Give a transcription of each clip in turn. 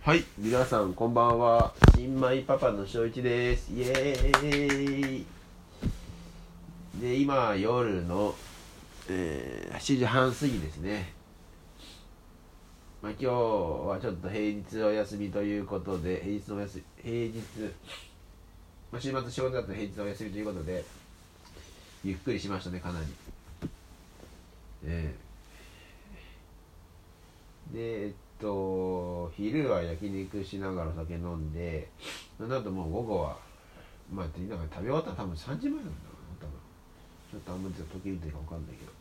はい、皆さんこんばんは。新米パパの翔一です。イエーイ。で、今夜の、えー7時半過ぎですね。まあ、今日はちょっと平日お休みということで、平日のお休み、平日、まあ、週末仕事だったら平日お休みということで、ゆっくりしましたね、かなり。えーで、えっと、昼は焼肉しながら酒飲んで、その後もう午後は、まあ、って言いながら食べ終わったら多分3時前なんだろうな、多分。ちょっとあんまり時々というか分かんないけど。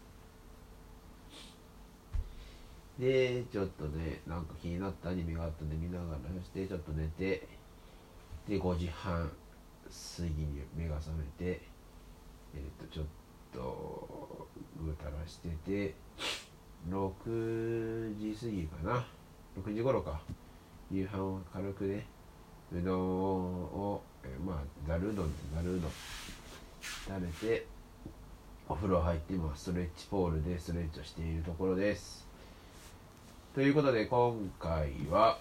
で、ちょっとね、なんか気になったアニメがあったんで見ながら、してちょっと寝て、で、5時半過ぎに目が覚めて、えっ、と、ちょっと、ぐうたらしてて、6時過ぎかな。6時頃か。夕飯を軽くね、うどんを、えまあ、ざるうどんざるうどん食べて、お風呂入って今ストレッチポールでストレッチをしているところです。ということで今回は、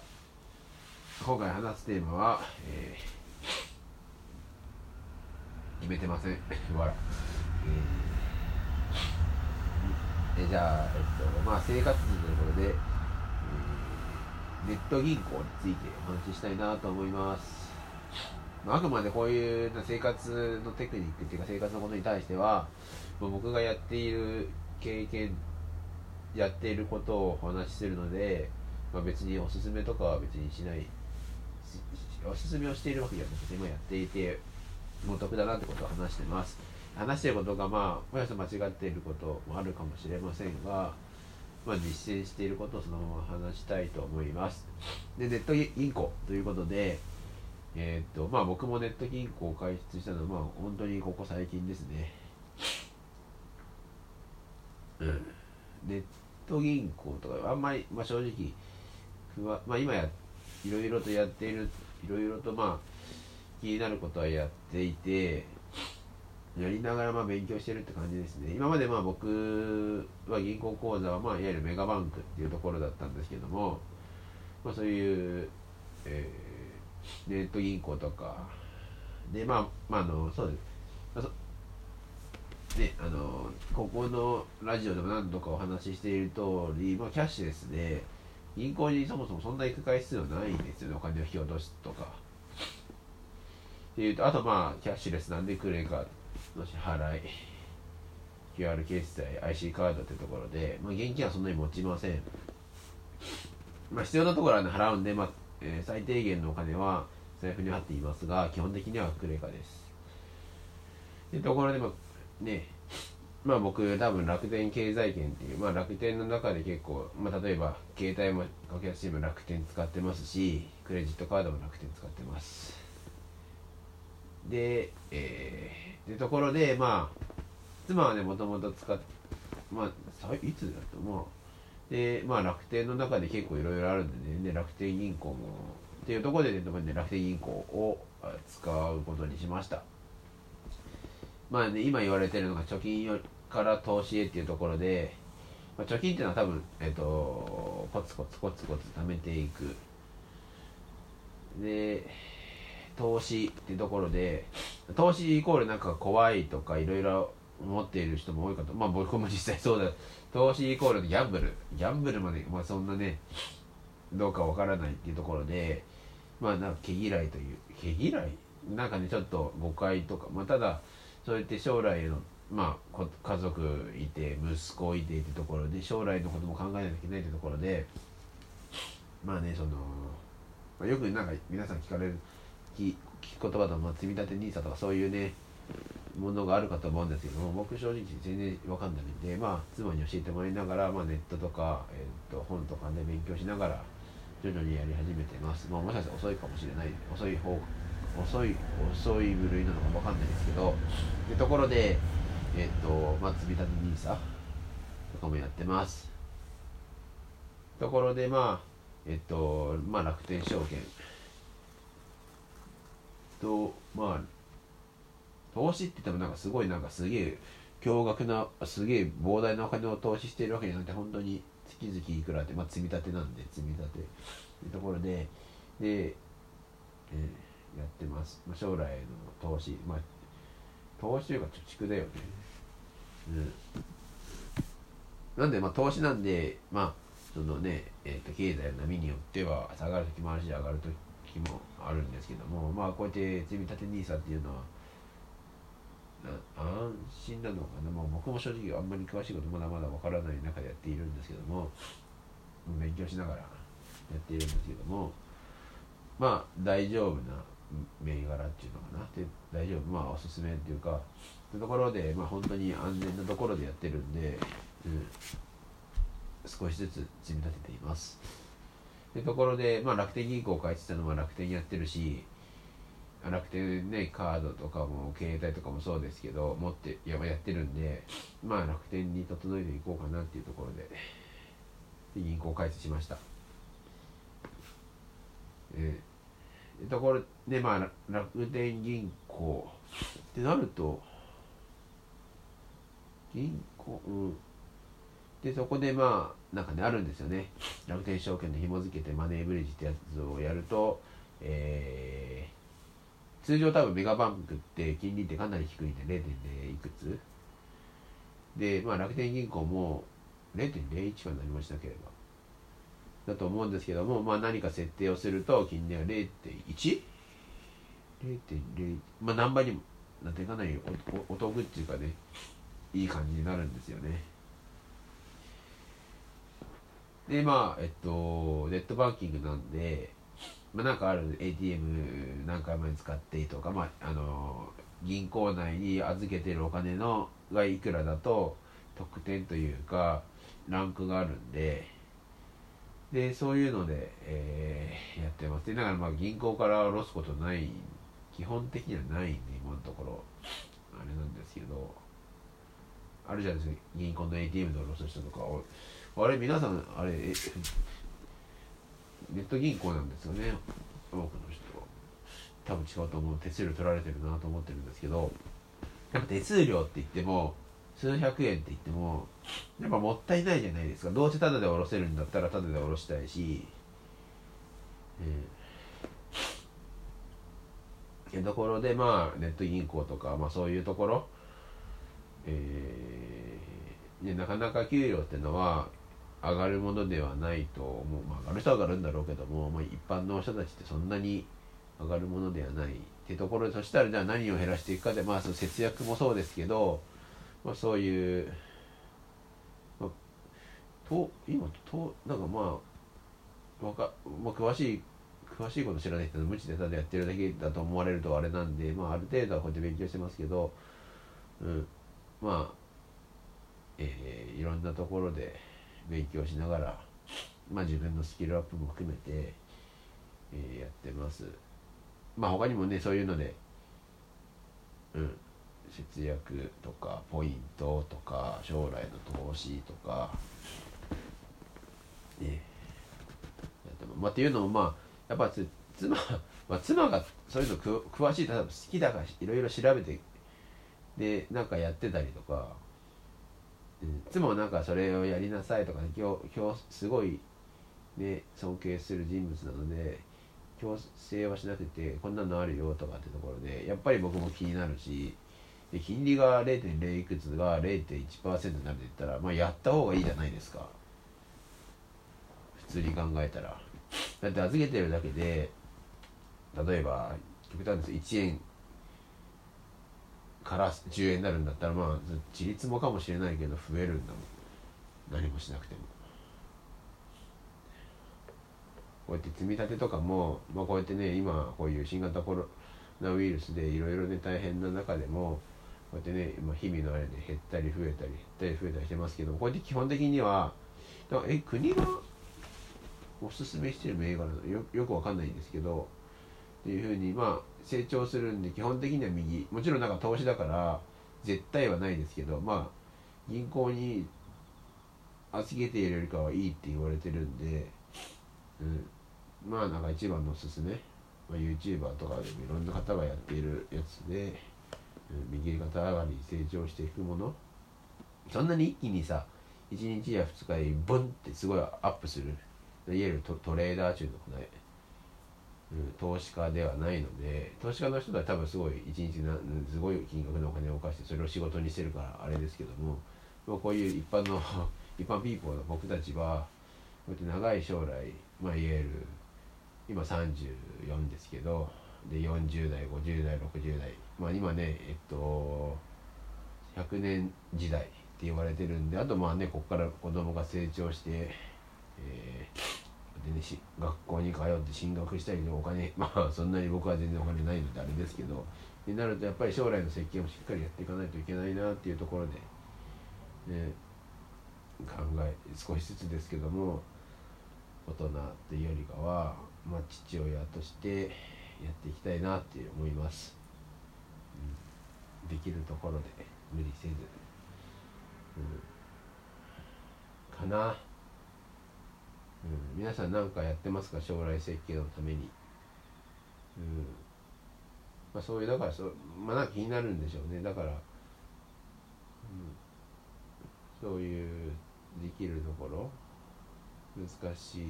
今回話すテーマは、えー決めてません。わら。えーえじゃあ、えっと、まあ生活費ということで、ネット銀行についてお話ししたいなと思います。まあ、あくまでこういう生活のテクニックっていうか生活のことに対しては、まあ僕がやっている経験、やっていることをお話しするので、まあ、別におすすめとかは別にしない、おすすめをしているわけじゃなくて、今やっていて、もう得だなってことを話してます。話してることが、まあ、もしかし間違っていることもあるかもしれませんが、まあ、実践していることをそのまま話したいと思います。で、ネット銀行ということで、えーっと、まあ僕もネット銀行を開設したのは、まあ本当にここ最近ですね。うん。ネット銀行とか、あんまり、まあ正直、不安まあ今や、いろいろとやっている、いろいろとまあ、気になることはやっていて、やりながらまあ勉強してるって感じですね。今までまあ僕は銀行口座はまあいわゆるメガバンクっていうところだったんですけども、まあそういう、えーネット銀行とか、でまあ、まああの、そうです。ね、あの、ここのラジオでも何度かお話ししている通り、まあキャッシュレスで、銀行にそもそもそんな行く回数はないんですよね、お金を引き落とすとか。っていうと、あとまあ、キャッシュレスなんでクレカの支払い、QR 決済、IC カードってところで、まあ、現金はそんなに持ちません。まあ、必要なところは、ね、払うんで、まあえー最低限のお金は財布に入っていますが、基本的にはクレカです。でところで、まあ、ね、まあ僕、多分楽天経済圏っていう、まあ楽天の中で結構、まあ例えば、携帯も格安シム楽天使ってますし、クレジットカードも楽天使ってます。で、えー、でところで、まあ、妻はね、もともと使って、まあ、いつだとまあ、で、まあ楽天の中で結構いろいろあるんでね、で楽天銀行も、っていうところでね、楽天銀行を使うことにしました。まあね、今言われてるのが貯金よから投資へっていうところで、まあ、貯金っていうのは多分、えっ、と、コツコツコツコツ貯めていく。で、投資ってところで、投資イコールなんか怖いとかいろいろ思っている人も多いかと。まあ僕も実際そうだ。投資イコールギャンブル。ギャンブルまで、まあそんなね、どうかわからないっていうところで、まあなんか毛嫌いという、毛嫌い？なんかね、ちょっと誤解とか、まあただ、そうやって将来の、まあ、家族いて、息子いてってところで、将来のことも考えなきゃいけないってところで、まあね、その、まあ、よくなんか皆さん聞かれる、聞聞く言葉と、まあ、積み立て NISA とかそういうね、ものがあるかと思うんですけども、僕正直全然わかんないんで、まあ、妻に教えてもらいながら、まあ、ネットとか、えっと本とかで勉強しながら、徐々にやり始めてます。まあ、もしかしたら遅いかもしれない。遅い方、遅い、遅い部類なのかもわかんないですけど、でところで、えっと、まあ、積み立て NISA とかもやってます。ところで、まあ、えっと、まあ、楽天証券と、まあ、投資って言ってもなんかすごいなんかすげえ驚愕なすげえ膨大なお金を投資しているわけじゃなくて本当に月々いくらってまあ積み立てなんで積み立て。というところでで、えー、やってます、まあ、将来の投資。まあ投資というか貯蓄だよね。うん。なんでまあ投資なんでまあそのね、えーと、経済の波によっては下がる時もあるし上がる時もあるんですけどもまあこうやって積み立て NISA っていうのは安心なのかな、まあ、僕も正直あんまり詳しいことまだまだわからない中でやっているんですけども勉強しながらやっているんですけどもまあ大丈夫な銘柄っていうのかな？で大丈夫？まあおすすめっていうかというところでまあ本当に安全なところでやってるんで、うん、少しずつ積み立てています。というところで、まあ、楽天銀行を書いてたのは楽天やってるし楽天ねカードとかも携帯とかもそうですけど持ってややってるんでまあ楽天に整えていこうかなっていうところで銀行開設しました。えー、ところでまあ楽天銀行ってなると銀行うん。でそこでまあなんかねあるんですよね。楽天証券で紐付けてマネーブリッジってやつをやるとえー通常多分メガバンクって金利ってかなり低いんで0.0いくつ。で、まあ、楽天銀行も0.01はなりましたければ。だと思うんですけども、まあ、何か設定をすると金利は 0.1?0.01 まあ何倍にもなっていかなりおお得っていうかねいい感じになるんですよね。でまあえっとネットバンキングなんでまあ、なんかある ATM 何回まで使ってとか、まあ、あの銀行内に預けてるお金のがいくらだと得点というかランクがあるんででそういうので、えー、やってます。でだからまあ銀行から下ろすことない基本的にはないんで今のところ。あれなんですけどあるじゃないですか。銀行の ATM で下ろす人とかあれ皆さんあれネット銀行なんですよね。多くの人多分違うと思う。手数料取られてるなと思ってるんですけど。やっぱ手数料って言っても数百円って言ってもやっぱもったいないじゃないですか。どうせタダで下ろせるんだったらタダで下ろしたいし、えー、ところでまあネット銀行とか、まあ、そういうところ、えー、でなかなか給料ってのは上がるものではないと思う、まあ、上がる人は上がるんだろうけども、まあ、一般の人たちってそんなに上がるものではないってところでそしたらじゃあ何を減らしていくかで、まあ、その節約もそうですけど、まあ、そういう、まあ、と今となんかまあわか、まあ、詳しい詳しいこと知らない人の無知でただやってるだけだと思われるとあれなんで、まあ、ある程度はこうやって勉強してますけど、うん、まあ、えー、いろんなところで。勉強しながら、まあ、自分のスキルアップも含めて、えー、やってます。まあ他にもねそういうのでうん節約とかポイントとか将来の投資とかねまあっていうのもまあやっぱつ妻まあ、妻がそういうのく詳しい例えば好きだからいろいろ調べてでなんかやってたりとかいつもなんかそれをやりなさいとか、ね、今日今日すごいね尊敬する人物なので強制はしなくてこんなのあるよとかってところでやっぱり僕も気になるしで金利が0.0いくつが0.1%になるって言ったら、まあ、やった方がいいじゃないですか。普通に考えたら。だって預けてるだけで例えば極端です1円から10円になるんだったらまあ自立もかもしれないけど増えるんだもん。何もしなくても。こうやって積み立てとかも、まあ、こうやってね今こういう新型コロナウイルスでいろいろね大変な中でもこうやってね、まあ、日々のあれで減ったり増えたり減ったり増えたりしてますけどこうやって基本的にはえ国がおすすめしてる銘柄よよくわかんないんですけどっていうふうにまあ成長するんで基本的には右。もちろんなんか投資だから絶対はないですけどまあ銀行に預けているよりかはいいって言われてるんで、うん、まあなんか一番のおすすめ、まあ、YouTuber とかでもいろんな方がやっているやつで、うん、右肩上がり成長していくもの。そんなに一気にさ1日や2日でブンってすごいアップする。いわゆるトトレーダー中のね投資家ではないので投資家の人は多分すごい一日なすごい金額のお金を貸してそれを仕事にしてるからあれですけどももうこういう一般の 一般ピーポーの僕たちはこうやって長い将来、まあ、いわゆる今34ですけどで40代50代60代まあ今ねえっと100年時代って言われてるんであとまあねここから子供が成長して、えー、でねし学校に通って進学したりのお金 まあそんなに僕は全然お金ないのであれですけどになるとやっぱり将来の設計もしっかりやっていかないといけないなっていうところで、ね、考え少しずつですけども大人っていうよりかは、まあ、父親としてやっていきたいなって思います、うん、できるところで無理せず、うん、かな、うん、皆さん何かやってますか？将来設計のために、うん。まあ、そういうだからそまあなんか気になるんでしょうね。だから、うん、そういうできるところ。難しい。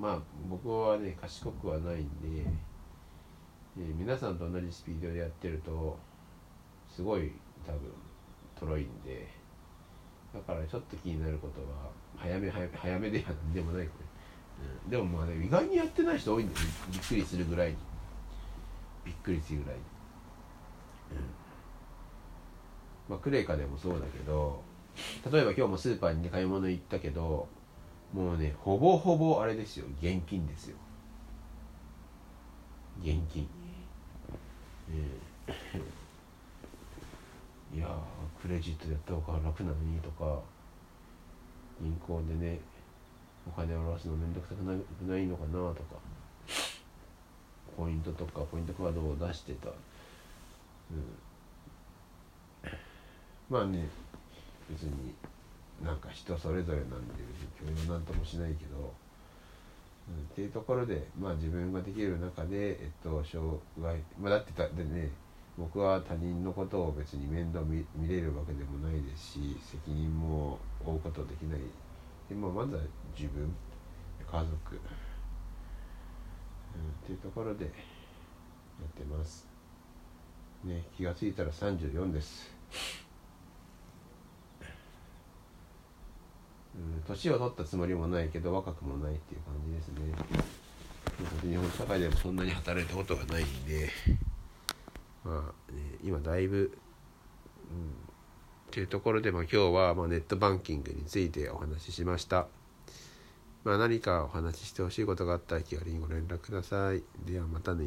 まあ僕はね賢くはないんで、えー、皆さんと同じスピードでやってるとすごい多分とろいんで。だからちょっと気になることは早め早め早めでやでもないこれ、うん、でもまあね意外にやってない人多いんでびっくりするぐらいにびっくりするぐらい。に、うん。まあクレイカでもそうだけど例えば今日もスーパーに、ね、買い物行ったけどもうねほぼほぼあれですよ現金ですよ。現金えー、いやクレジットでやった方が楽なのにとか銀行でねお金を下ろすのめんどくさくないのかなとかポイントとかポイントカードを出してた、うん、まあね別になんか人それぞれなんで共有なんともしないけど、うん、っていうところでまあ自分ができる中でえっと障害まあだってたでね僕は他人のことを別に面倒見見れるわけでもないですし責任も負うことできない。で、まあ、まずは自分家族、うん、っていうところでやってます。ね気が付いたら34です。年を取ったつもりもないけど若くもないっていう感じですね。日本社会でもそんなに働いたことがないんで。まあ、ね、今だいぶ、うん、っていうところで、まあ、今日はまネットバンキングについてお話ししました。まあ、何かお話ししてほしいことがあったら気軽にご連絡ください。ではまたね